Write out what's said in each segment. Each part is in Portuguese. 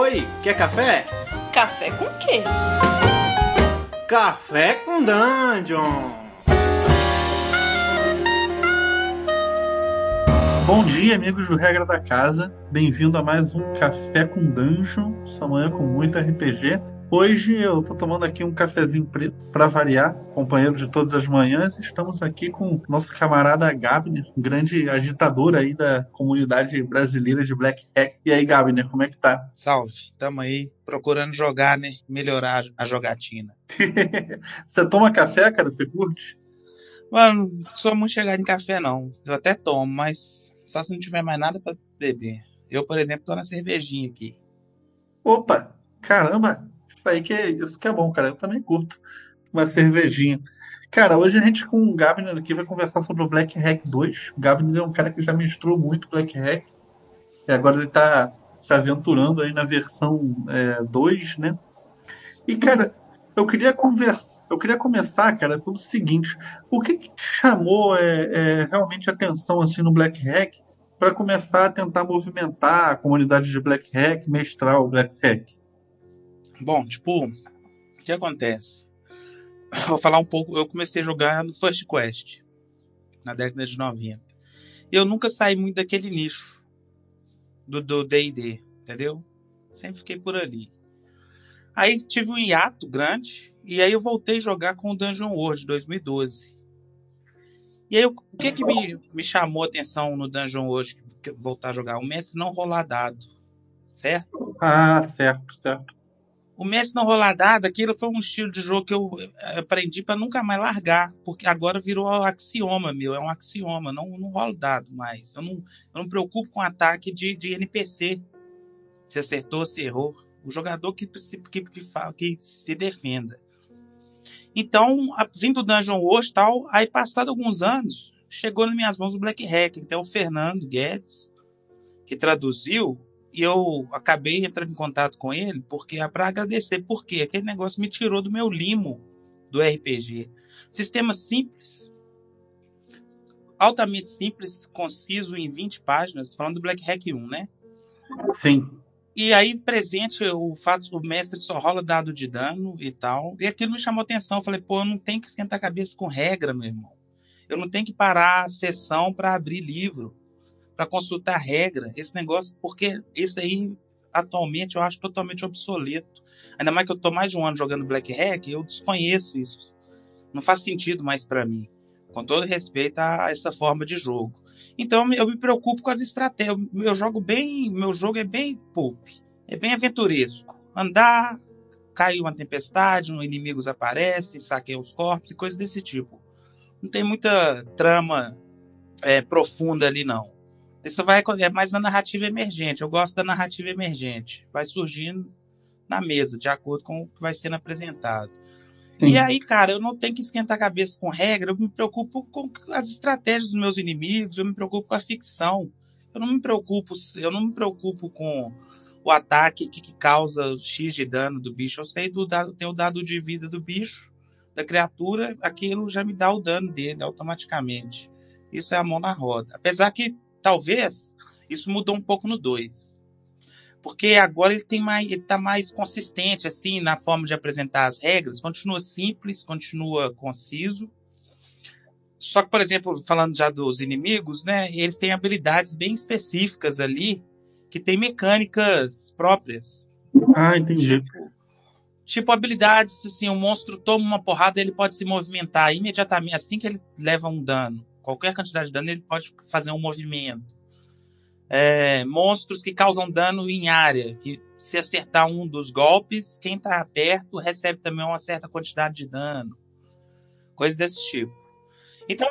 Oi, quer café? Café com quê? Café com Dungeon! Bom dia, amigos do Regra da Casa. Bem-vindo a mais um Café com Dungeon, essa manhã com muito RPG. Hoje eu tô tomando aqui um cafezinho preto para variar, companheiro de todas as manhãs. Estamos aqui com nosso camarada Gabner, um grande agitador aí da comunidade brasileira de Black Hack. E aí, Gabner, como é que tá? Salve, tamo aí procurando jogar, né? Melhorar a jogatina. Você toma café, cara? Você curte? Mano, não sou muito chegado em café, não. Eu até tomo, mas só se não tiver mais nada para beber. Eu, por exemplo, tô na cervejinha aqui. Opa, caramba! Isso aí que isso que é bom, cara. Eu também curto uma cervejinha. Cara, hoje a gente com o Gabner aqui vai conversar sobre o Black Hack 2. O Gabner é um cara que já mestrou muito Black Hack. E agora ele tá se aventurando aí na versão 2, é, né? E, cara, eu queria conversar, eu queria começar, cara, pelo seguinte: o que, que te chamou é, é, realmente atenção assim no Black Hack para começar a tentar movimentar a comunidade de Black Hack, mestrar o Black Hack? Bom, tipo, o que acontece? Vou falar um pouco. Eu comecei a jogar no First Quest, na década de 90. E eu nunca saí muito daquele nicho do DD, entendeu? Sempre fiquei por ali. Aí tive um hiato grande, e aí eu voltei a jogar com o Dungeon World 2012. E aí, o que que me, me chamou a atenção no Dungeon World, voltar a jogar? O mestre não rolar dado, certo? Ah, certo, certo. O Messi não rolar dado, aquilo foi um estilo de jogo que eu eh, aprendi para nunca mais largar, porque agora virou axioma meu, é um axioma, não, não rolo dado mais. Eu não, eu não me preocupo com ataque de, de NPC. Se acertou, se errou. O jogador que, que, que, que se defenda. Então, vindo do Dungeon Wars tal, aí passado alguns anos, chegou nas minhas mãos o Black Hack, então o Fernando Guedes, que traduziu, e eu acabei entrando em contato com ele porque é para agradecer, porque aquele negócio me tirou do meu limo do RPG. Sistema simples, altamente simples, conciso em 20 páginas, falando do Black Hack 1, né? Sim. E aí, presente, o fato o mestre só rola dado de dano e tal. E aquilo me chamou atenção. Eu falei, pô, eu não tenho que esquentar a cabeça com regra, meu irmão. Eu não tenho que parar a sessão para abrir livro para consultar regra, esse negócio, porque isso aí atualmente eu acho totalmente obsoleto. Ainda mais que eu estou mais de um ano jogando Black Hack, eu desconheço isso. Não faz sentido mais para mim, com todo respeito a essa forma de jogo. Então eu me preocupo com as estratégias. Eu jogo bem, meu jogo é bem pulp, é bem aventuresco. Andar, cai uma tempestade, um inimigos aparecem, saqueiam os corpos e coisas desse tipo. Não tem muita trama é, profunda ali não. Isso vai é mais na narrativa emergente. Eu gosto da narrativa emergente. Vai surgindo na mesa, de acordo com o que vai sendo apresentado. Sim. E aí, cara, eu não tenho que esquentar a cabeça com regra, eu me preocupo com as estratégias dos meus inimigos, eu me preocupo com a ficção. Eu não me preocupo, eu não me preocupo com o ataque que, que causa X de dano do bicho. Eu sei do dado, tem o dado de vida do bicho, da criatura, aquilo já me dá o dano dele automaticamente. Isso é a mão na roda. Apesar que talvez isso mudou um pouco no 2. Porque agora ele tem mais, ele tá mais consistente assim na forma de apresentar as regras, continua simples, continua conciso. Só que, por exemplo, falando já dos inimigos, né, eles têm habilidades bem específicas ali que tem mecânicas próprias. Ah, entendi. Tipo, tipo habilidades assim, o um monstro toma uma porrada, ele pode se movimentar imediatamente assim que ele leva um dano qualquer quantidade de dano, ele pode fazer um movimento. É, monstros que causam dano em área, que se acertar um dos golpes, quem está perto recebe também uma certa quantidade de dano. Coisas desse tipo. Então,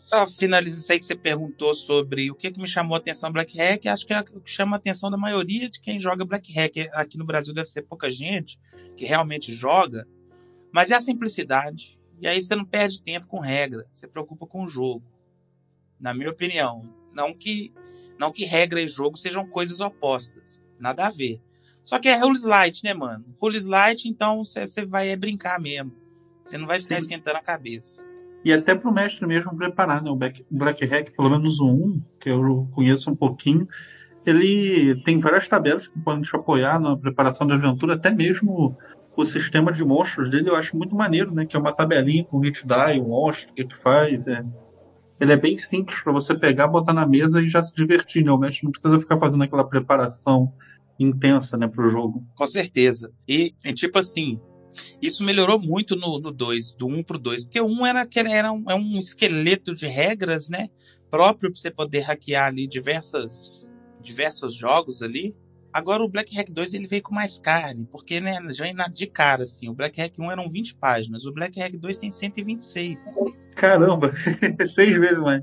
só finalizo isso aí que você perguntou sobre o que, que me chamou a atenção Black Hack. Acho que é o que chama a atenção da maioria de quem joga Black Hack. Aqui no Brasil deve ser pouca gente que realmente joga, mas é a simplicidade. E aí você não perde tempo com regra, você preocupa com o jogo na minha opinião. Não que não que regra e jogo sejam coisas opostas, nada a ver. Só que é rules light, né, mano? Rules light, então você vai é brincar mesmo. Você não vai ficar Sim. esquentando a cabeça. E até pro mestre mesmo preparar, né? O Black, Black Hack, pelo menos o 1, que eu conheço um pouquinho, ele tem várias tabelas que podem te apoiar na preparação da aventura, até mesmo o sistema de monstros dele eu acho muito maneiro, né? Que é uma tabelinha com hit die, o monstro, o que que faz, é. Ele é bem simples para você pegar, botar na mesa e já se divertir, né? O mestre não precisa ficar fazendo aquela preparação intensa, né, pro jogo. Com certeza. E, e tipo assim, isso melhorou muito no 2, do 1 um pro 2, porque o 1 um era, era um, é um esqueleto de regras, né? Próprio para você poder hackear ali diversas, diversos jogos ali. Agora o Black Hack 2 ele veio com mais carne, porque né, já é de cara assim, o Black Hack 1 eram 20 páginas, o Black Hack 2 tem 126. Caramba, seis vezes mais.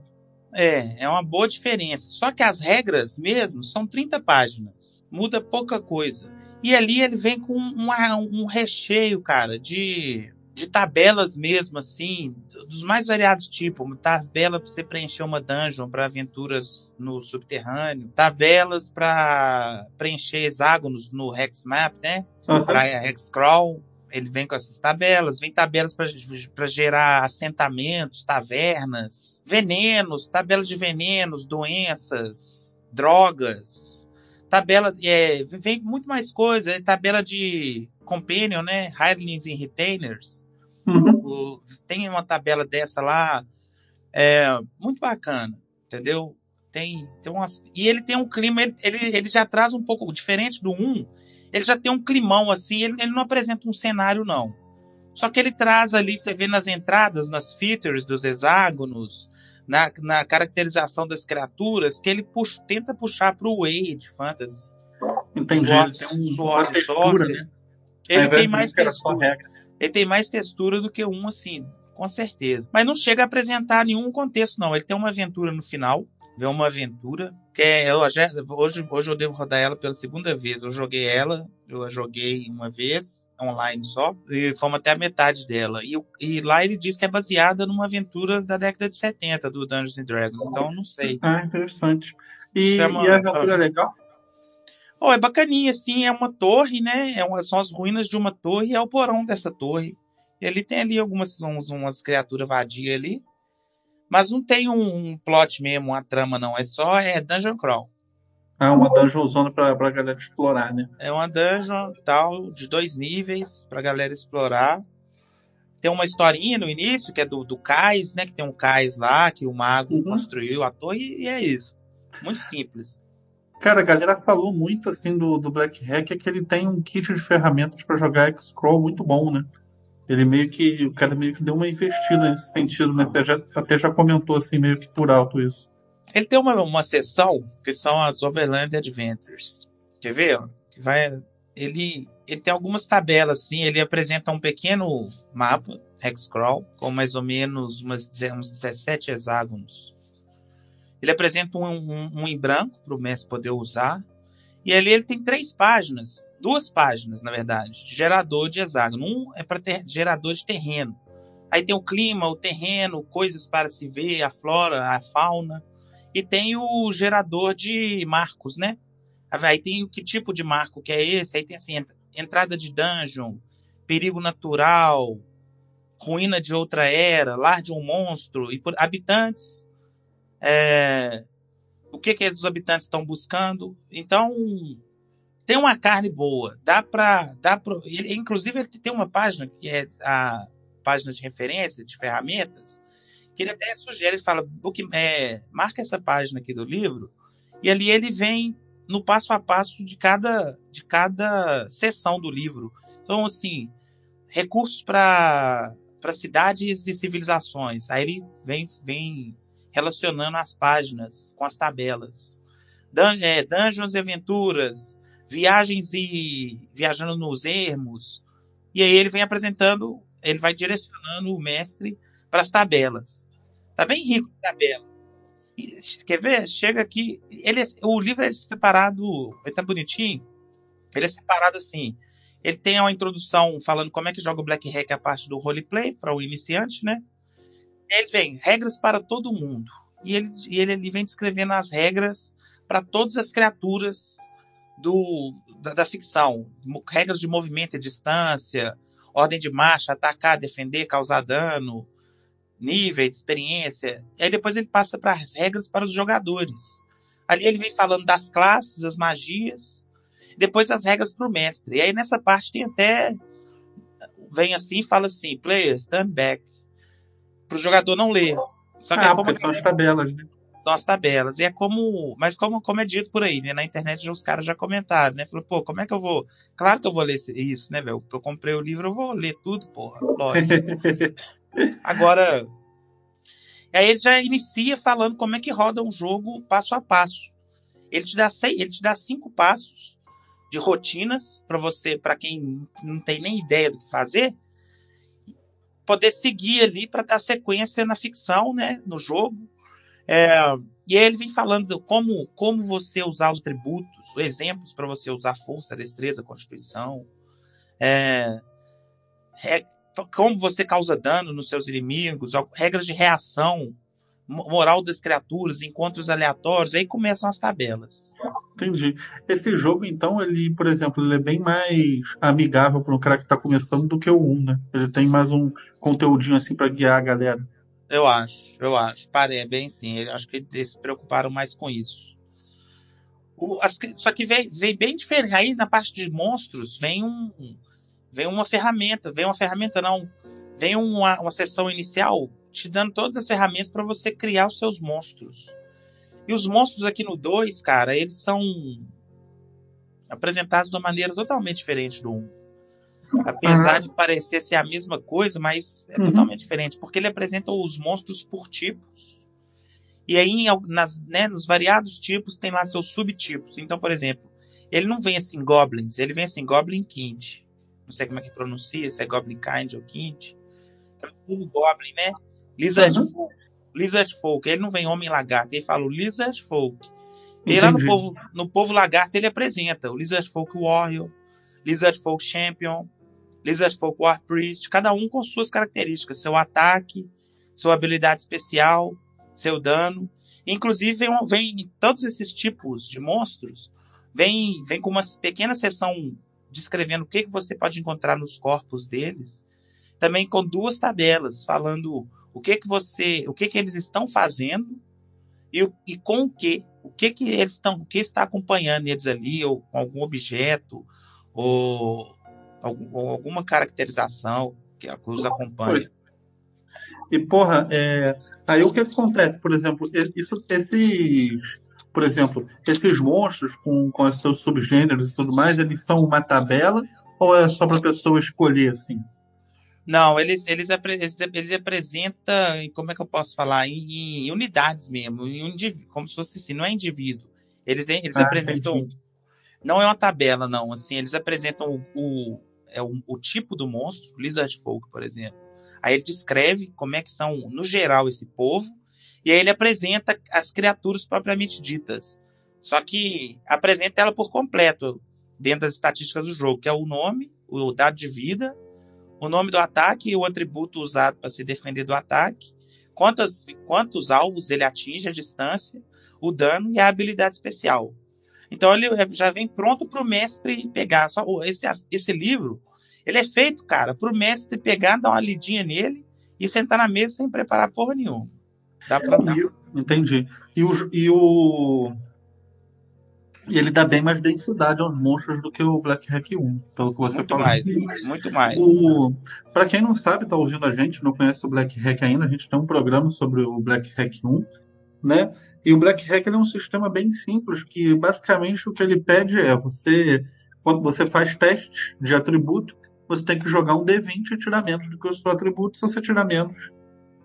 É, é uma boa diferença. Só que as regras mesmo são 30 páginas. Muda pouca coisa. E ali ele vem com um, um recheio, cara, de, de tabelas mesmo, assim, dos mais variados tipos. Uma tabela para você preencher uma dungeon para aventuras no subterrâneo, tabelas para preencher hexágonos no Hex Map, né? Uhum. Para Hex Crawl. Ele vem com essas tabelas, vem tabelas para gerar assentamentos, tavernas, venenos, tabelas de venenos, doenças, drogas, tabela é, vem muito mais coisa, é tabela de companion, né? Hirelings e retainers. Uhum. Tem uma tabela dessa lá, é, muito bacana, entendeu? Tem, tem umas, e ele tem um clima, ele, ele, ele já traz um pouco diferente do 1, ele já tem um climão assim, ele, ele não apresenta um cenário não. Só que ele traz ali, você vê nas entradas, nas features dos hexágonos, na, na caracterização das criaturas, que ele puxa, tenta puxar para o Wade Fantasy. Entendi. Sword, ele tem um, Sword uma textura, Sorcerer. né? Ele tem mais era só textura. regra. Ele tem mais textura do que um, assim, com certeza. Mas não chega a apresentar nenhum contexto, não. Ele tem uma aventura no final. Vê uma aventura. Que é, eu já, hoje, hoje eu devo rodar ela pela segunda vez. Eu joguei ela, eu a joguei uma vez, online só, e fomos até a metade dela. E, e lá ele diz que é baseada numa aventura da década de 70 do Dungeons and Dragons. Então não sei. Ah, interessante. E, Chama- e a aventura é legal? Oh, é bacaninha, assim, é uma torre, né? É uma, são as ruínas de uma torre é o porão dessa torre. E ali tem ali algumas umas, umas criaturas vadias ali. Mas não tem um, um plot mesmo, uma trama, não. É só é dungeon crawl. Ah, uma dungeon zona pra, pra galera explorar, né? É uma dungeon tal, de dois níveis, pra galera explorar. Tem uma historinha no início, que é do, do cais, né? Que tem um cais lá, que o mago Uhum. construiu a torre, e é isso. Muito simples. Cara, a galera falou muito assim do, do Black Hack, é que ele tem um kit de ferramentas pra jogar X-Scroll muito bom, né? Ele meio que. O cara meio que deu uma investida nesse sentido, né? Você já, até já comentou assim, meio que por alto isso. Ele tem uma, uma seção que são as Overland Adventures. Quer ver? Que vai, ele, ele tem algumas tabelas assim. Ele apresenta um pequeno mapa, Hexcrawl, com mais ou menos umas, uns 17 hexágonos. Ele apresenta um, um, um em branco para o mestre poder usar. E ali ele tem três páginas, duas páginas, na verdade, de gerador de hexágono. Um é para gerador de terreno. Aí tem o clima, o terreno, coisas para se ver, a flora, a fauna. E tem o gerador de marcos, né? Aí tem o que tipo de marco que é esse? Aí tem assim, ent- entrada de dungeon, perigo natural, ruína de outra era, lar de um monstro, e por habitantes. É, o que que esses habitantes estão buscando? Então, tem uma carne boa. Dá pra. Dá pra ele, inclusive, ele tem uma página que é a página de referência de ferramentas, que ele até sugere, ele fala, book, é, marca essa página aqui do livro, e ali ele vem no passo a passo de cada, de cada seção do livro. Então, assim, recursos para cidades e civilizações. Aí ele vem, vem relacionando as páginas com as tabelas. Dun é, dungeons e aventuras, viagens e viajando nos ermos. E aí ele vem apresentando, ele vai direcionando o mestre para as tabelas. Tá bem rico de tabela. Quer ver? Chega aqui. Ele, é- o livro é separado. Ele tá bonitinho. Ele é separado assim. Ele tem uma introdução falando como é que joga o Black Hack a parte do roleplay para o iniciante, né? Ele vem regras para todo mundo. E ele, e ele, vem descrevendo as regras para todas as criaturas do, da, da ficção. Regras de movimento e distância, ordem de marcha, atacar, defender, causar dano, níveis, experiência. E aí depois ele passa para as regras para os jogadores. Ali ele vem falando das classes, as magias, depois as regras para o mestre. E aí nessa parte tem até vem assim e fala assim, player, stand back. Para o jogador não ler. Só que ah, é como são as tabelas, né? São as tabelas. E é como. Mas como, como é dito por aí, né? Na internet os caras já comentaram, né? Falou, pô, como é que eu vou. Claro que eu vou ler isso, né, velho? Eu comprei o livro, eu vou ler tudo, porra. Lógico. Agora. Aí ele já inicia falando como é que roda um jogo passo a passo. Ele te dá, seis, ele te dá cinco passos de rotinas para você, para quem não tem nem ideia do que fazer, poder seguir ali para dar sequência na ficção, né, no jogo. É, e aí ele vem falando como, como você usar os tributos, exemplos para você usar força, destreza, constituição, é, é, como você causa dano nos seus inimigos, regras de reação, moral das criaturas, encontros aleatórios, aí começam as tabelas. Entendi. Esse jogo, então, ele, por exemplo, ele é bem mais amigável para um cara que está começando do que o 1, né? Ele tem mais um conteúdinho assim para guiar a galera. Eu acho, eu acho. Parei, é bem sim. Eu acho que eles se preocuparam mais com isso. O, as, só que vem, vem bem diferente. Aí na parte de monstros vem um. Vem uma ferramenta. Vem uma ferramenta, não. Vem uma, uma sessão inicial te dando todas as ferramentas para você criar os seus monstros. E os monstros aqui no 2, cara, eles são apresentados de uma maneira totalmente diferente do 1. Um. Apesar uhum. de parecer ser a mesma coisa, mas é uhum. totalmente diferente, porque ele apresenta os monstros por tipos. E aí, nas, né, nos variados tipos, tem lá seus subtipos. Então, por exemplo, ele não vem assim Goblins, ele vem assim Goblin Kind. Não sei como é que pronuncia, se é Goblin Kind ou Kind. É tudo Goblin, né? Lizard, uhum. Folk, Lizard Folk. Ele não vem Homem Lagarto, ele fala o Lizard Folk. E lá no povo, no povo Lagarto ele apresenta o Lizard Folk Warrior, Lizard Folk Champion, Lizard Folk War Priest, cada um com suas características, seu ataque, sua habilidade especial, seu dano. Inclusive, vem, vem todos esses tipos de monstros, vem, vem com uma pequena seção descrevendo o que, que você pode encontrar nos corpos deles. Também com duas tabelas, falando o que que você, o que que eles estão fazendo e, e com o que, o que que eles estão, o que está acompanhando eles ali ou com algum objeto ou, ou alguma caracterização que os acompanha. Pois. E porra, é... aí o que acontece, por exemplo, isso, esses, por exemplo, esses monstros com, com os seus subgêneros e tudo mais, eles são uma tabela ou é só para a pessoa escolher assim? Não, eles, eles, eles, eles apresentam, como é que eu posso falar, em, em unidades mesmo, em como se fosse assim, não é indivíduo. Eles, eles ah, apresentam, entendi. não é uma tabela, não, assim, eles apresentam o, o, é o, o tipo do monstro, Lizard Folk, por exemplo. Aí ele descreve como é que são, no geral, esse povo, e aí ele apresenta as criaturas propriamente ditas. Só que apresenta ela por completo, dentro das estatísticas do jogo, que é o nome, o dado de vida, o nome do ataque e o atributo usado para se defender do ataque, quantos, quantos alvos ele atinge, a distância, o dano e a habilidade especial. Então ele já vem pronto para o mestre pegar. Só esse, esse livro, ele é feito, cara, para o mestre pegar, dar uma lidinha nele e sentar na mesa sem preparar porra nenhuma. Dá para dar. Entendi. E o, e o e ele dá bem mais densidade aos monstros do que o Black Hack 1, pelo que você muito falou. Mais, muito mais. O... Para quem não sabe, tá ouvindo a gente, não conhece o Black Hack ainda, a gente tem um programa sobre o Black Hack 1, né? E o Black Hack é um sistema bem simples, que basicamente o que ele pede é você, quando você faz testes de atributo, você tem que jogar um D20 e tirar menos do que o seu atributo. Se você tirar menos,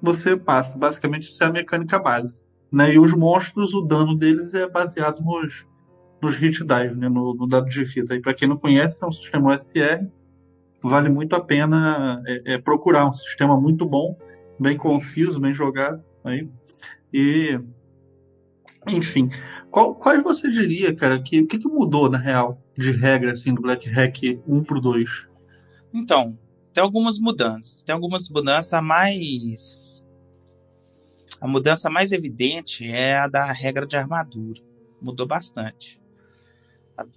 você passa. Basicamente, isso é a mecânica base. Né? E os monstros, o dano deles é baseado nos nos hit dive, né, no, no, dado de fita. E para quem não conhece, é um sistema OSR, vale muito a pena é, é, procurar um sistema muito bom, bem conciso, bem jogado. Aí. E, enfim, qual, quais você diria, cara, que o que, que, mudou na real de regra assim do Black Hack 1 pro 2? Então, tem algumas mudanças. Tem algumas mudanças mais a mudança mais evidente é a da regra de armadura. Mudou bastante.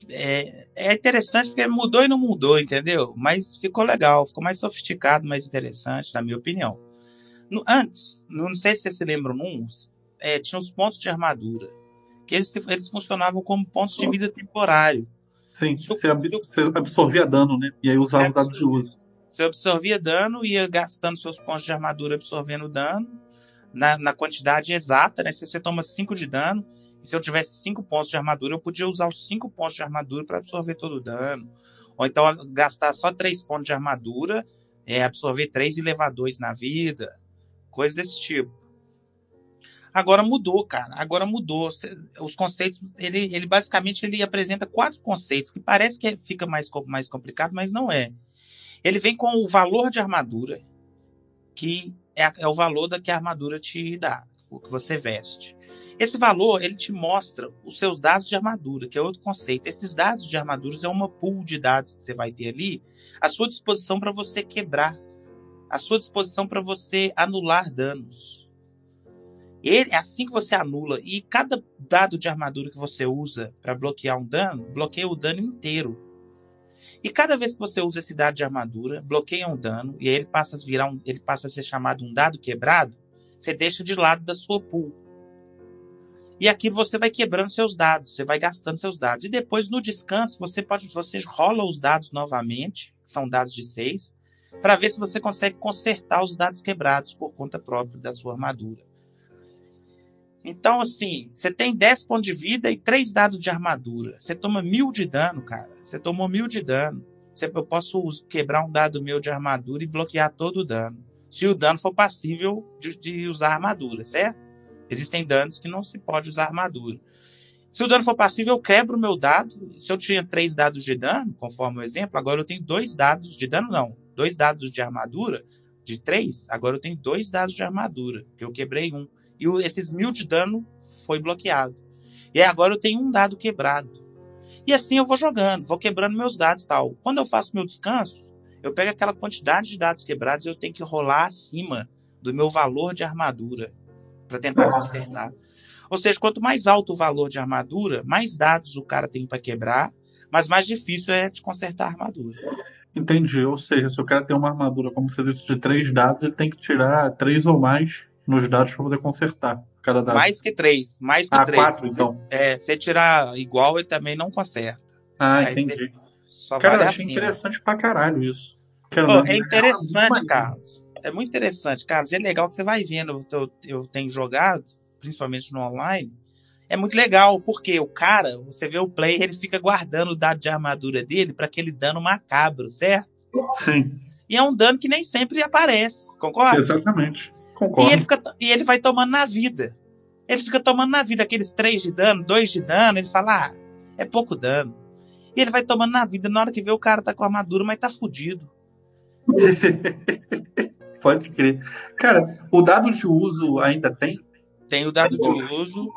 É, é interessante porque mudou e não mudou, entendeu? Mas ficou legal, ficou mais sofisticado, mais interessante, na minha opinião. No, antes, não sei se vocês se lembram, num, é, tinha os pontos de armadura. que eles, eles funcionavam como pontos de vida temporário. Sim, você, ab você absorvia dano, né? E aí usava o dado de uso. Você absorvia dano, ia gastando seus pontos de armadura absorvendo dano na, na quantidade exata, né? Se você toma 5 de dano, se eu tivesse 5 pontos de armadura, eu podia usar os 5 pontos de armadura para absorver todo o dano. Ou então gastar só 3 pontos de armadura, é, absorver 3 e levar 2 na vida. Coisa desse tipo. Agora mudou, cara. Agora mudou. Os conceitos, ele, ele basicamente ele apresenta quatro conceitos que parece que fica mais, mais complicado, mas não é. Ele vem com o valor de armadura, que é, é o valor da que a armadura te dá, o que você veste. Esse valor ele te mostra os seus dados de armadura, que é outro conceito. Esses dados de armaduras é uma pool de dados que você vai ter ali à sua disposição para você quebrar, à sua disposição para você anular danos. Ele, assim que você anula, e cada dado de armadura que você usa para bloquear um dano, bloqueia o dano inteiro. E cada vez que você usa esse dado de armadura, bloqueia um dano, e aí ele passa a virar um, ele passa a ser chamado um dado quebrado, você deixa de lado da sua pool. E aqui você vai quebrando seus dados, você vai gastando seus dados. E depois no descanso você pode, você rola os dados novamente, são dados de 6, para ver se você consegue consertar os dados quebrados por conta própria da sua armadura. Então, assim, você tem 10 pontos de vida e 3 dados de armadura. Você toma mil de dano, cara. Você tomou mil de dano. Eu posso quebrar um dado meu de armadura e bloquear todo o dano. Se o dano for passível de, de usar armadura, certo? Existem danos que não se pode usar armadura. Se o dano for passível, eu quebro o meu dado. Se eu tinha três dados de dano, conforme o exemplo, agora eu tenho dois dados de dano, não. Dois dados de armadura, de três, agora eu tenho dois dados de armadura, que eu quebrei um e esses mil de dano foi bloqueado. E agora eu tenho um dado quebrado. E assim eu vou jogando, vou quebrando meus dados tal. Quando eu faço meu descanso, eu pego aquela quantidade de dados quebrados e eu tenho que rolar acima do meu valor de armadura para tentar consertar. Ou seja, quanto mais alto o valor de armadura, mais dados o cara tem para quebrar, mas mais difícil é de consertar a armadura. Entendi. Ou seja, se o cara tem uma armadura, como você disse, de três dados, ele tem que tirar três ou mais nos dados para poder consertar cada dado. Mais que três, mais que ah, três. quatro, então. É, se tirar igual, ele também não conserta. Ah, Aí entendi. Cara, vale achei interessante pra caralho isso. Pô, é interessante, Carlos. É muito interessante, Carlos. É legal que você vai vendo. Eu, eu tenho jogado, principalmente no online. É muito legal, porque o cara, você vê o player, ele fica guardando o dado de armadura dele para aquele dano macabro, certo? Sim. E é um dano que nem sempre aparece, concorda? Exatamente. Concordo. E ele, fica, e ele vai tomando na vida. Ele fica tomando na vida aqueles três de dano, dois de dano. Ele fala, ah, é pouco dano. E ele vai tomando na vida. Na hora que vê, o cara tá com armadura, mas tá fudido. Pode crer. Cara, o dado de uso ainda tem? Tem o dado de uso.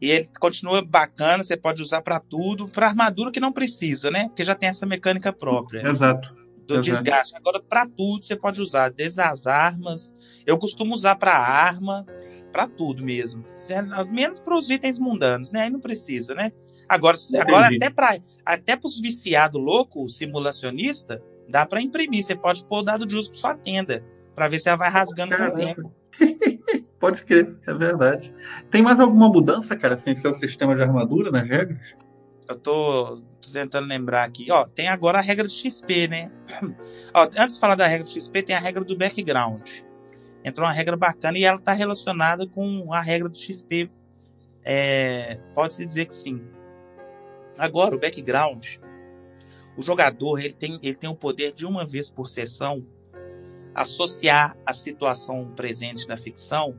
E ele continua bacana, você pode usar para tudo, para armadura que não precisa, né? Porque já tem essa mecânica própria. Exato. Do Exato. desgaste. Agora, para tudo, você pode usar, desde as armas, eu costumo usar para arma, para tudo mesmo. Menos para os itens mundanos, né? Aí não precisa, né? Agora, agora até para até os viciados louco, simulacionista, dá para imprimir. Você pode pôr o dado de uso para sua tenda, para ver se ela vai rasgando Caramba. com o tempo. pode crer, é verdade. Tem mais alguma mudança, cara, sem ser o sistema de armadura nas regras? Eu tô, tô tentando lembrar aqui. Ó, tem agora a regra do XP, né? Ó, antes de falar da regra do XP, tem a regra do background entrou uma regra bacana e ela está relacionada com a regra do XP. É, Pode-se dizer que sim. Agora, o background. O jogador ele tem, ele tem o poder de uma vez por sessão associar a situação presente na ficção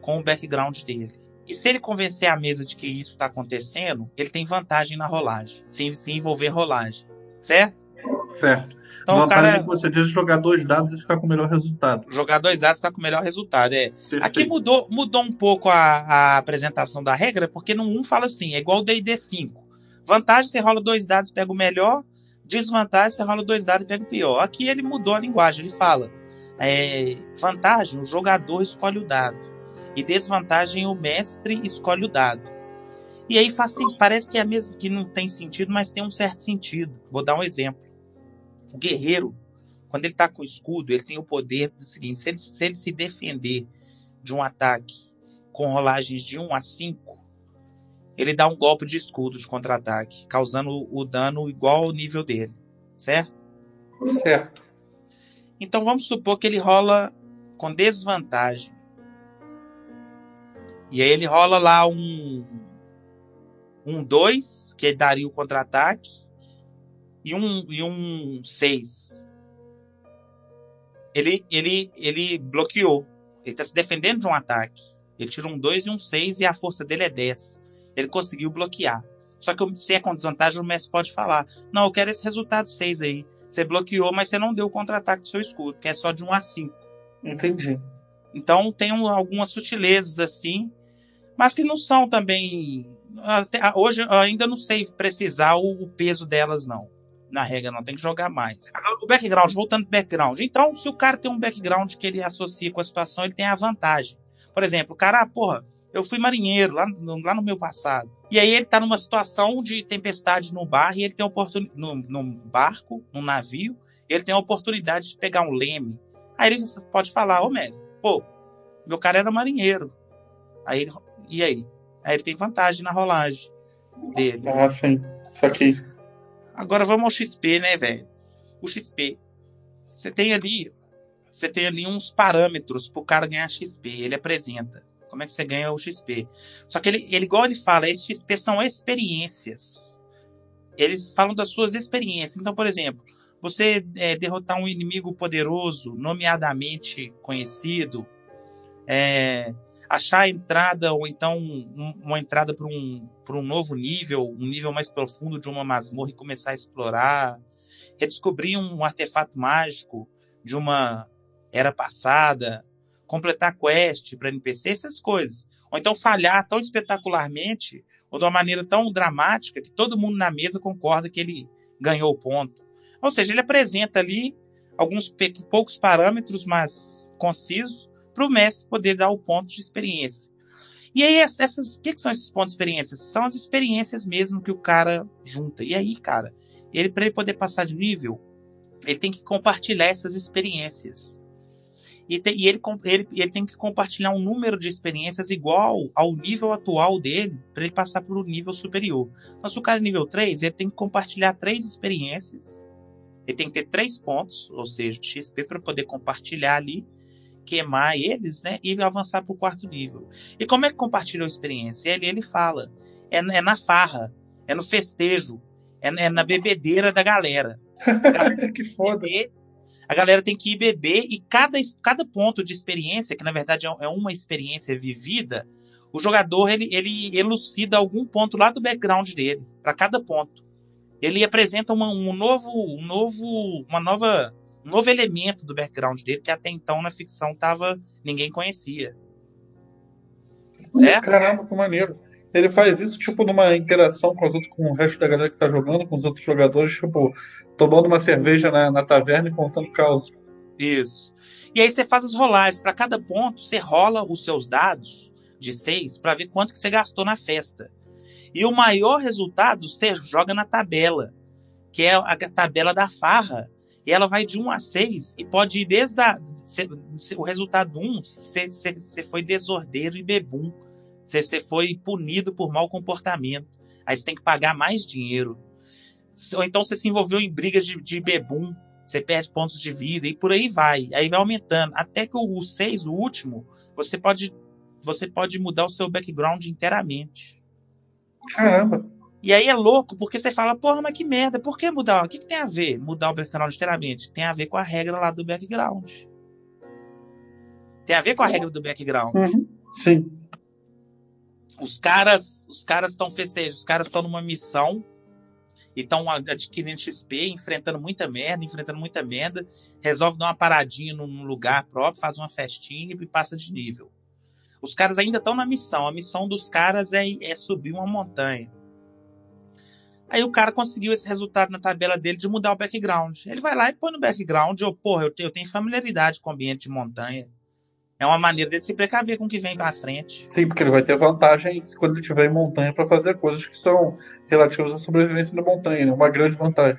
com o background dele. E se ele convencer a mesa de que isso está acontecendo, ele tem vantagem na rolagem, sem se envolver rolagem. Certo? Certo. Então, Vantagem cara, que você diz jogar dois dados e ficar com o melhor resultado. Jogar dois dados e ficar com o melhor resultado, é. Perfeito. Aqui mudou, mudou um pouco a, a, apresentação da regra, porque no 1 fala assim, é igual o D&D 5. Vantagem, você rola dois dados e pega o melhor. Desvantagem, você rola dois dados e pega o pior. Aqui ele mudou a linguagem, ele fala, é, vantagem, o jogador escolhe o dado. E desvantagem, o mestre escolhe o dado. E aí faz, parece que é mesmo que não tem sentido, mas tem um certo sentido. Vou dar um exemplo o guerreiro, quando ele está com o escudo, ele tem o poder do seguinte: se ele, se ele se defender de um ataque com rolagens de 1 a 5, ele dá um golpe de escudo de contra-ataque, causando o dano igual ao nível dele, certo? Certo. Então vamos supor que ele rola com desvantagem. E aí ele rola lá um um 2, que daria o contra-ataque, e um e um 6. Ele ele ele bloqueou. Ele está se defendendo de um ataque. Ele tira um 2 e um 6 e a força dele é 10. Ele conseguiu bloquear. Só que se é com desvantagem, o mestre pode falar: Não, eu quero esse resultado 6 aí. Você bloqueou, mas você não deu o contra-ataque do seu escudo, que é só de 1 a 5. Entendi. Então tem um, algumas sutilezas assim, mas que não são também. Até, hoje eu ainda não sei precisar o, o, peso delas, não. Na regra, não, tem que jogar mais. O background, voltando pro background. Então, se o cara tem um background que ele associa com a situação, ele tem a vantagem. Por exemplo, o cara, ah, porra, eu fui marinheiro lá no, lá no meu passado. E aí ele tá numa situação de tempestade no bar e ele tem oportunidade num barco, num navio, e ele tem a oportunidade de pegar um leme. Aí ele pode falar, ô mestre, pô, meu cara era marinheiro. Aí ele, e aí? Aí ele tem vantagem na rolagem dele. Ah, sim. Isso aqui. Agora vamos ao XP, né, velho? O XP. Você tem ali. Você tem ali uns parâmetros pro cara ganhar XP. Ele apresenta como é que você ganha o XP. Só que ele, ele igual ele fala, esses XP são experiências. Eles falam das suas experiências. Então, por exemplo, você é, derrotar um inimigo poderoso, nomeadamente conhecido, é, achar a entrada ou então um, uma entrada para um, um novo nível, um nível mais profundo de uma masmorra e começar a explorar, redescobrir um artefato mágico de uma era passada, completar quest para NPC, essas coisas. Ou então falhar tão espetacularmente ou de uma maneira tão dramática que todo mundo na mesa concorda que ele ganhou o ponto. Ou seja, ele apresenta ali alguns poucos parâmetros, mas concisos, para o mestre poder dar o ponto de experiência. E aí, essas, o que, que são esses pontos de experiência? São as experiências mesmo que o cara junta. E aí, cara, ele para ele poder passar de nível, ele tem que compartilhar essas experiências. E, tem, e ele, ele, ele, tem que compartilhar um número de experiências igual ao nível atual dele para ele passar para o nível superior. Então, se o cara é nível 3, ele tem que compartilhar três experiências. Ele tem que ter três pontos, ou seja, de XP, para poder compartilhar ali, queimar eles, né? E avançar para o quarto nível. E como é que compartilha a experiência? Ele, ele fala: é, é na farra, é no festejo, é, é na bebedeira da galera. que foda. A galera tem que ir beber e cada, cada ponto de experiência, que na verdade é, é uma experiência vivida, o jogador ele, ele elucida algum ponto lá do background dele, para cada ponto. Ele apresenta uma, um novo, um novo, uma nova, um novo elemento do background dele que até então na ficção tava ninguém conhecia. Certo? Caramba, que maneiro. Ele faz isso, tipo, numa interação com, os outros, com o resto da galera que tá jogando, com os outros jogadores, tipo, tomando uma cerveja na, na taverna e contando caos. Isso. E aí você faz as rolagens. Para cada ponto, você rola os seus dados de seis para ver quanto que você gastou na festa. E o maior resultado você joga na tabela, que é a tabela da farra. E ela vai de 1 a 6 e pode ir desde a, o resultado 1, você foi desordeiro e bebum. Você foi punido por mau comportamento. Aí você tem que pagar mais dinheiro. Ou então você se envolveu em brigas de, de bebum. Você perde pontos de vida e por aí vai. Aí vai aumentando. Até que o 6, o último, você pode, você pode mudar o seu background inteiramente. Caramba! E aí é louco, porque você fala, porra, mas que merda, por que mudar? O que, que tem a ver mudar o background inteiramente? Tem a ver com a regra lá do background. Tem a ver com a regra do background. Uhum. Sim. Os caras os caras estão festejando, os caras estão numa missão e estão adquirindo XP, enfrentando muita merda, enfrentando muita merda, resolve dar uma paradinha num lugar próprio, faz uma festinha e passa de nível. Os caras ainda estão na missão. A missão dos caras é, é subir uma montanha. Aí o cara conseguiu esse resultado na tabela dele de mudar o background. Ele vai lá e põe no background, ou, porra, eu tenho familiaridade com o ambiente de montanha. É uma maneira dele se precaver com o que vem para frente. Sim, porque ele vai ter vantagem quando ele estiver em montanha para fazer coisas que são relativas à sobrevivência na montanha, né? Uma grande vantagem.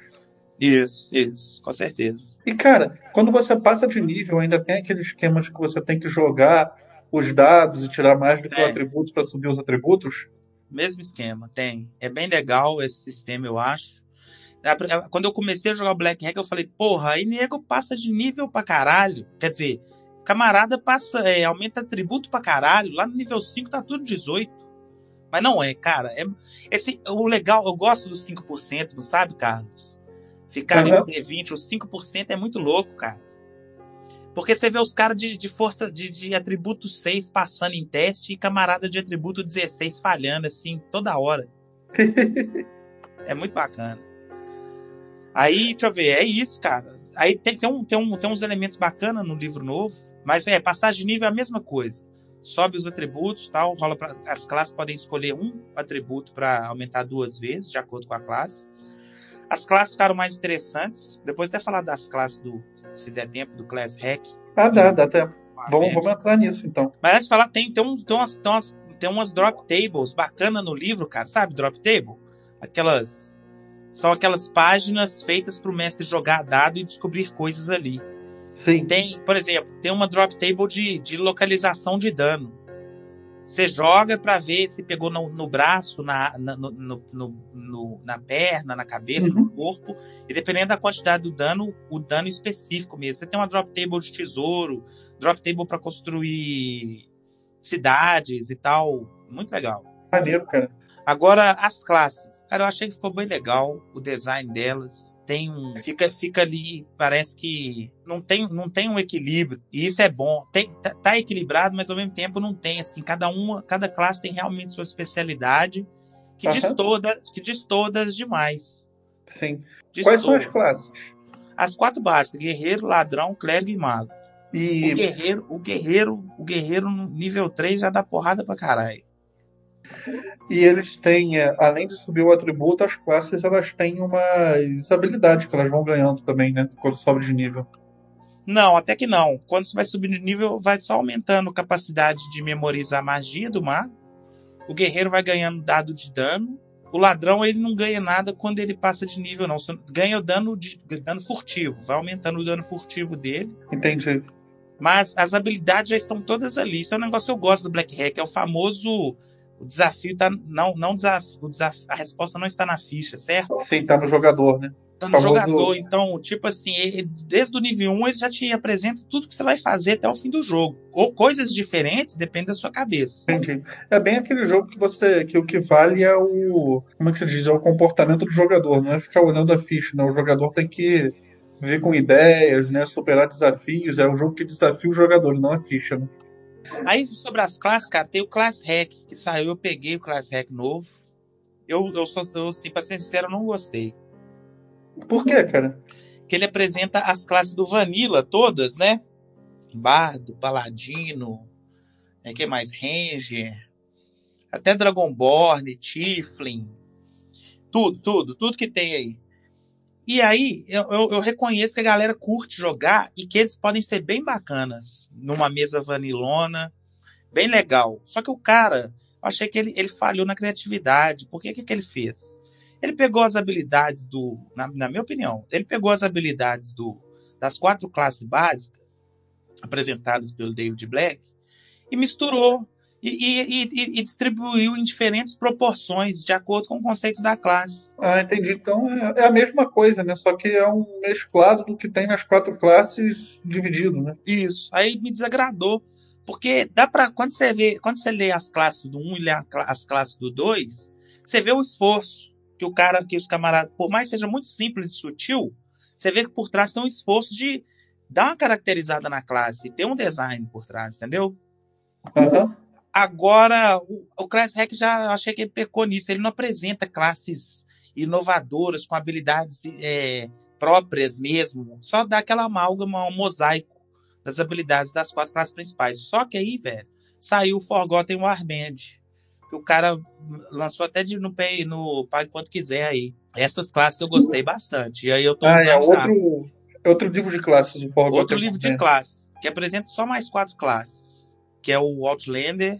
Isso, isso, com certeza. E cara, quando você passa de nível, ainda tem aquele esquema de que você tem que jogar os dados e tirar mais do que é. o atributo para subir os atributos. Mesmo esquema, tem. É bem legal esse sistema, eu acho. Quando eu comecei a jogar Black Hack, eu falei, porra, aí nego passa de nível pra caralho. Quer dizer, camarada passa, é, aumenta atributo pra caralho. Lá no nível 5 tá tudo 18. Mas não é, cara. É, esse, o legal, eu gosto dos 5%, não sabe, Carlos? Ficar uhum. no D20, os 5% é muito louco, cara. Porque você vê os caras de, de, força de, de atributo 6 passando em teste e camarada de atributo 16 falhando, assim, toda hora. é muito bacana. Aí, deixa eu ver, é isso, cara. Aí tem, tem, um, tem, um, tem uns elementos bacanas no livro novo, mas é, passagem de nível é a mesma coisa. Sobe os atributos, tal, rola pra, as classes podem escolher um atributo para aumentar duas vezes, de acordo com a classe. As classes ficaram mais interessantes. Depois até falar das classes do, se der tempo, do Class Hack. Ah, dá, dá tempo. Vamos, vamos entrar nisso então. Mas antes de falar, tem, tem, um, tem, umas, tem, umas, tem umas drop tables bacana no livro, cara. Sabe drop table? Aquelas são aquelas páginas feitas para o mestre jogar dado e descobrir coisas ali. Sim. Tem, por exemplo, tem uma drop table de, de localização de dano. Você joga para ver se pegou no, no braço, na, na, no, no, na perna, na cabeça, uhum. no corpo. E dependendo da quantidade do dano, o dano específico mesmo. Você tem uma drop table de tesouro, drop table para construir cidades e tal. Muito legal. Maneiro, cara. Agora, as classes. Cara, eu achei que ficou bem legal o design delas. Tem um. Fica, fica ali, parece que não tem, não tem um equilíbrio. E isso é bom. Tem, tá, tá equilibrado, mas ao mesmo tempo não tem. Assim, cada uma, cada classe tem realmente sua especialidade que, uhum. diz, toda, que diz todas demais. Sim. Diz Quais todas. são as classes? As quatro básicas: guerreiro, ladrão, clérigo e mago. E... O guerreiro, o guerreiro, o guerreiro no nível 3 já dá porrada pra caralho. E eles têm, é, além de subir o atributo, as classes elas têm uma habilidade que elas vão ganhando também, né? Quando sobe de nível. Não, até que não. Quando você vai subindo de nível, vai só aumentando a capacidade de memorizar magia do mago. O guerreiro vai ganhando dado de dano. O ladrão ele não ganha nada quando ele passa de nível, não. Ganha o dano, de, dano furtivo. Vai aumentando o dano furtivo dele. Entendi. Mas as habilidades já estão todas ali. Isso é um negócio que eu gosto do Black Hack. É o famoso o desafio tá. Não, não desafio, o desafio, a resposta não está na ficha, certo? Sim, tá no jogador, né? Tá no Famoso... jogador. Então, tipo assim, ele, desde o nível 1 ele já te apresenta tudo que você vai fazer até o fim do jogo. Ou coisas diferentes, depende da sua cabeça. Entendi. É bem aquele jogo que você. que o que vale é o. Como é que se diz? É o comportamento do jogador, não é ficar olhando a ficha, né? O jogador tem que vir com ideias, né? Superar desafios. É um jogo que desafia o jogador, não a ficha, né? Aí sobre as classes, cara, tem o Class Hack que saiu, eu peguei o Class Hack novo. Eu, eu, sou, eu assim, pra ser sincero, eu não gostei. Por quê, cara? Que ele apresenta as classes do Vanilla todas, né? Bardo, Paladino, é, que mais? Ranger, até Dragonborn, Tiflin, tudo, tudo, tudo que tem aí. E aí, eu, eu, eu, reconheço que a galera curte jogar e que eles podem ser bem bacanas numa mesa vanilona, bem legal. Só que o cara, eu achei que ele, ele falhou na criatividade. Por que, que, que ele fez? Ele pegou as habilidades do. Na, na minha opinião, ele pegou as habilidades do das quatro classes básicas apresentadas pelo David Black e misturou e, e, e, distribuiu em diferentes proporções, de acordo com o conceito da classe. Ah, entendi. Então é, é, a mesma coisa, né? Só que é um mesclado do que tem nas quatro classes dividido, né? Isso. Aí me desagradou. Porque dá para quando você vê, quando você lê as classes do 1 um e lê as classes do 2, você vê o esforço que o cara, que os camaradas, por mais seja muito simples e sutil, você vê que por trás tem um esforço de dar uma caracterizada na classe, ter um design por trás, entendeu? Uhum. Agora, o, o Class Hack já achei que ele pecou nisso. Ele não apresenta classes inovadoras, com habilidades é, próprias mesmo. Só dá aquela amálgama, um mosaico das habilidades das quatro classes principais. Só que aí, velho, saiu o Forgotten Warband. Que o cara lançou até de, no, pay, no Pague Quanto Quiser aí. Essas classes eu gostei bastante. E aí eu tô ah, é outro, é outro livro de classes do Forgotten Outro livro de classes, que apresenta só mais quatro classes que é o Outlander,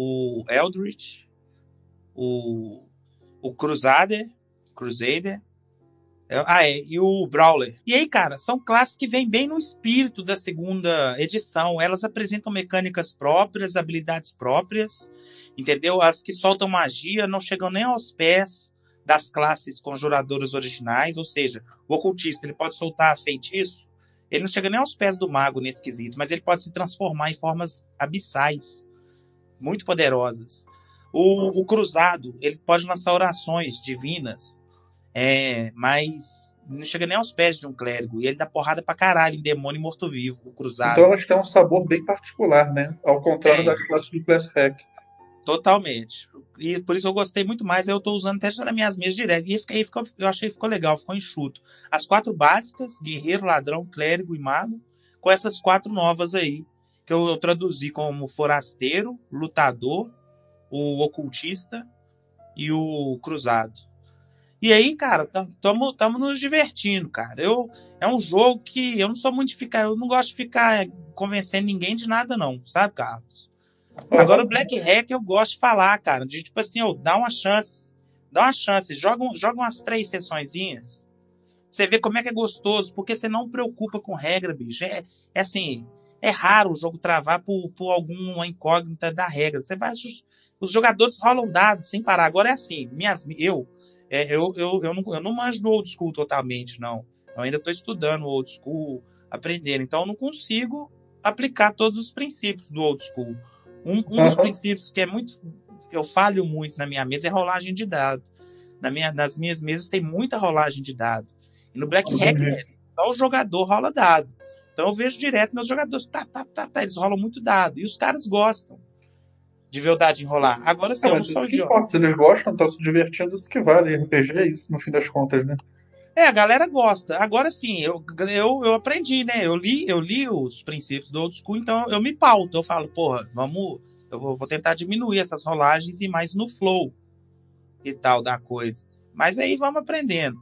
o Eldritch, o, o Crusader, Crusader É, ah, é, e o Brawler. E aí, cara, são classes que vêm bem no espírito da segunda edição. Elas apresentam mecânicas próprias, habilidades próprias, entendeu? As que soltam magia não chegam nem aos pés das classes conjuradoras originais, ou seja, o ocultista ele pode soltar feitiço, ele não chega nem aos pés do mago nesse quesito, mas ele pode se transformar em formas abissais, muito poderosas. O, o cruzado, ele pode lançar orações divinas, é, mas não chega nem aos pés de um clérigo. E ele dá porrada pra caralho em demônio morto-vivo, o cruzado. Então elas têm um sabor bem particular, né? Ao contrário é. da classe do Class Hack. Totalmente. E por isso eu gostei muito mais. Eu tô usando até já nas minhas mesas direto. E aí ficou, eu achei que ficou legal, ficou enxuto. As quatro básicas, guerreiro, ladrão, clérigo e mago, com essas quatro novas aí, que eu, eu traduzi como forasteiro, lutador, o ocultista e o cruzado. E aí, cara, estamos nos divertindo, cara. Eu, é um jogo que eu não sou muito de ficar, eu não gosto de ficar convencendo ninguém de nada, não, sabe, Carlos? Agora o Black Hack eu gosto de falar, cara, de tipo assim, oh, dá uma chance, dá uma chance, joga, joga umas três sessõezinhas. Você vê como é que é gostoso, porque você não preocupa com regra, bicho. É, é assim, é raro o jogo travar por, por alguma incógnita da regra. Você vai, os jogadores rolam dados sem parar. Agora é assim, minhas, eu é, eu, eu, eu, não, eu não manjo do old school totalmente, não. Eu ainda estou estudando o old school, aprendendo. Então eu não consigo aplicar todos os princípios do old school. Um, um uhum. dos princípios que é muito. que eu falho muito na minha mesa é rolagem de dados. Na minha, nas minhas mesas tem muita rolagem de dados. E no Black uhum. Hack, só o jogador rola dado. Então eu vejo direto meus jogadores, tá, tá, tá, tá, eles rolam muito dado. E os caras gostam de ver o dado enrolar. Agora sim, é, mas isso que importa. Se eles gostam, estão se divertindo, isso que vale. RPG é isso, no fim das contas, né? É, a galera gosta. Agora sim, eu, eu, eu aprendi, né? Eu li, eu li os princípios do old school, então eu me pauto. Eu falo, porra, vamos. Eu vou, vou tentar diminuir essas rolagens e mais no flow e tal da coisa. Mas aí vamos aprendendo.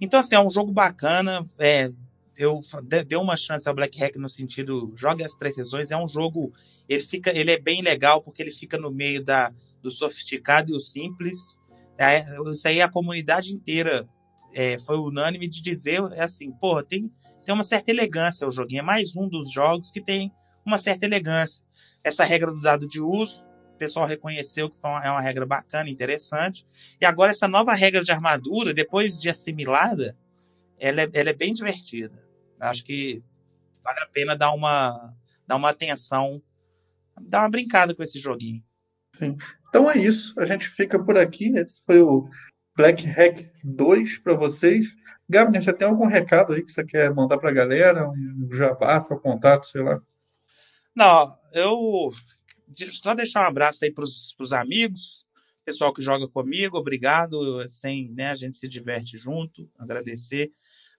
Então, assim, é um jogo bacana. É, eu dei uma chance ao Black Hack no sentido, jogue as três sessões. É um jogo ele fica, ele é bem legal porque ele fica no meio da, do sofisticado e o simples. É, isso aí a comunidade inteira é, foi unânime de dizer é assim, porra, tem, tem uma certa elegância o joguinho. É mais um dos jogos que tem uma certa elegância. Essa regra do dado de uso, o pessoal reconheceu que é uma regra bacana, interessante. E agora essa nova regra de armadura, depois de assimilada, ela é, ela é bem divertida. Acho que vale a pena dar uma, dar uma atenção dar uma brincada com esse joguinho. Sim. Então é isso. A gente fica por aqui. Esse foi o Black Hack 2 para vocês. Gabriel, você tem algum recado aí que você quer mandar para a galera? Um jabá, seu contato, sei lá? Não, eu só deixar um abraço aí para os amigos, pessoal que joga comigo, obrigado. Sem, né, a gente se diverte junto, agradecer.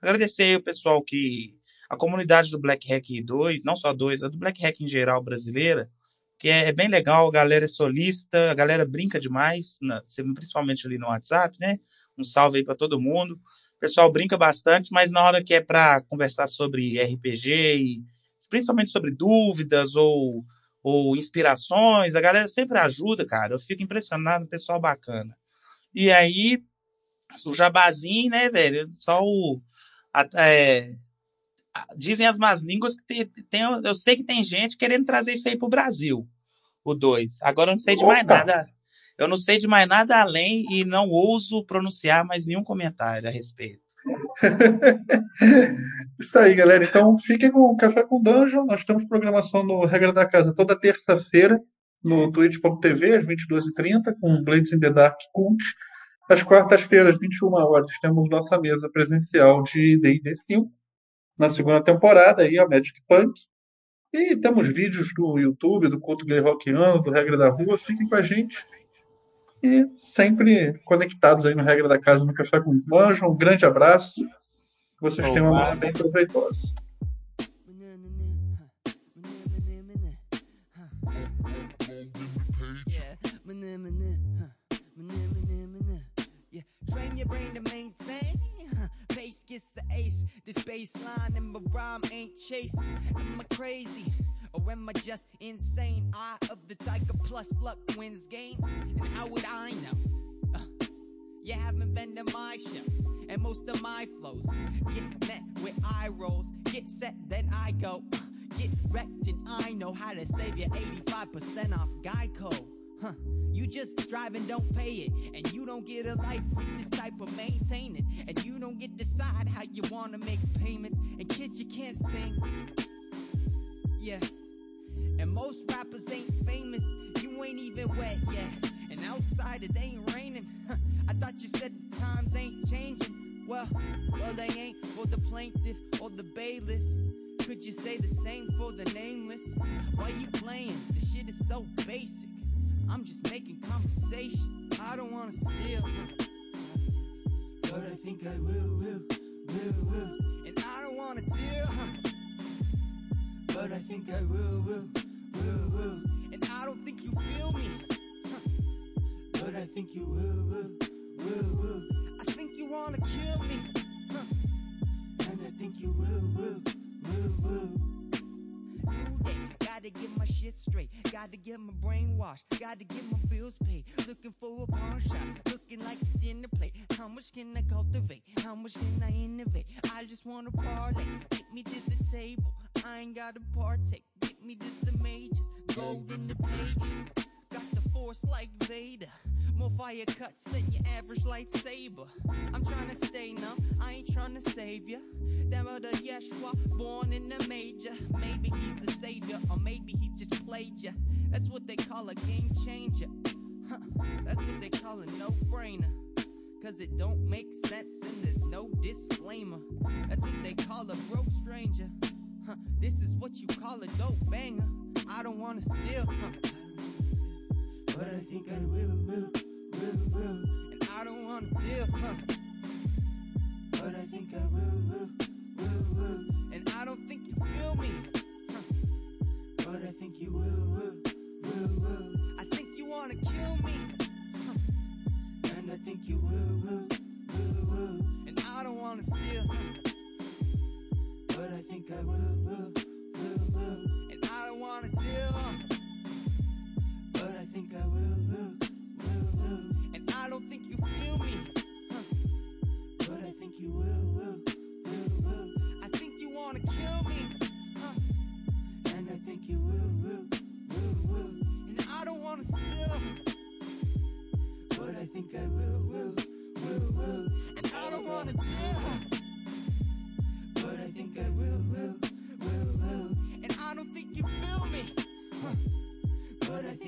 Agradecer o pessoal que. A comunidade do Black Hack 2, não só 2, a do Black Hack em geral brasileira, que é, é, bem legal, a galera é solista, a galera brinca demais, principalmente ali no WhatsApp, né? Um salve aí para todo mundo. O pessoal brinca bastante, mas na hora que é para conversar sobre RPG e principalmente sobre dúvidas ou, ou inspirações, a galera sempre ajuda, cara. Eu fico impressionado, pessoal bacana. E aí, o jabazinho, né, velho? Só o. É, dizem as más línguas que tem, tem, eu sei que tem gente querendo trazer isso aí para o Brasil, o 2. Agora eu não sei de mais nada. Eu não sei de mais nada além e não ouso pronunciar mais nenhum comentário a respeito. Isso aí, galera. Então fiquem com o Café com Dungeon. Nós temos programação no Regra da Casa toda terça-feira no twitch.tv às 22h30 com Blades in the Dark Cult. Às quartas-feiras, 21 horas, temos nossa mesa presencial de D&D 5 na segunda temporada, aí, a Magic Punk. E temos vídeos do YouTube, do Culto Gay Rockiano, do Regra da Rua. Fiquem com a gente. E sempre conectados aí no Regra da Casa no Café com Anjo. Um grande abraço. Vocês tenham uma manhã bem proveitosa. Your brain to maintain pace gets the ace. This baseline and my rhyme ain't chased. Am I crazy? Or am I just insane? Eye of the tiger plus luck wins games. And how would I know? Uh, you haven't been to my shows. and most of my flows get met with eye rolls. Get set, then I go. Get wrecked, and I know how to save you 85% off Geico. Huh. You just drive and don't pay it. And you don't get a life with this type of maintaining. And you don't get to decide how you wanna make payments. And kids, you can't sing. Yeah. And most rappers ain't famous. You ain't even wet yet. And outside it ain't raining. Huh. I thought you said the times ain't changing. Well, well, they ain't for the plaintiff or the bailiff. Could you say the same for the nameless? Why you playing? This shit is so basic. I'm just making conversation. I don't wanna steal, but I think I will, will, will, will. And I don't wanna deal, huh? but I think I will, will, will, will. And I don't think you feel me, but I think you will, will, will, will. I think you wanna kill me, huh? and I think you will, will, will, will. Gotta get my shit straight. Gotta get my brain washed. Gotta get my bills paid. Looking for a pawn shop. Looking like a dinner plate. How much can I cultivate? How much can I innovate? I just wanna parlay. Get me to the table. I ain't gotta partake. Get me to the majors. Gold in the pages. Got the force like Vader. More fire cuts than your average lightsaber. I'm trying to stay numb, I ain't trying to save ya. Them other Yeshua, born in the major. Maybe he's the savior, or maybe he just played ya. That's what they call a game changer. Huh, that's what they call a no brainer. Cause it don't make sense and there's no disclaimer. That's what they call a broke stranger. Huh, this is what you call a dope banger. I don't wanna steal, huh? But I think I will, will, will, will. And I don't wanna deal, huh? But I think I will, will, will, will. And I don't think you feel me, huh? But I think you will, will, will, will. I think you wanna kill me, huh? And I think you will, will, will, will. And I don't wanna steal, huh? But I think I will, will, will, will. And I don't wanna deal, huh? Think I will, will, will, will. And I don't think you feel me. Huh. But I think you will, will, will, will. I think you wanna kill me. Huh. And I think you will, will, will, will. And I don't wanna steal. But I think I will, will, will, will. And I don't wanna do.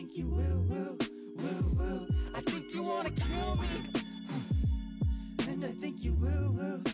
think you will, will, will, will. I think you wanna kill me. and I think you will, will.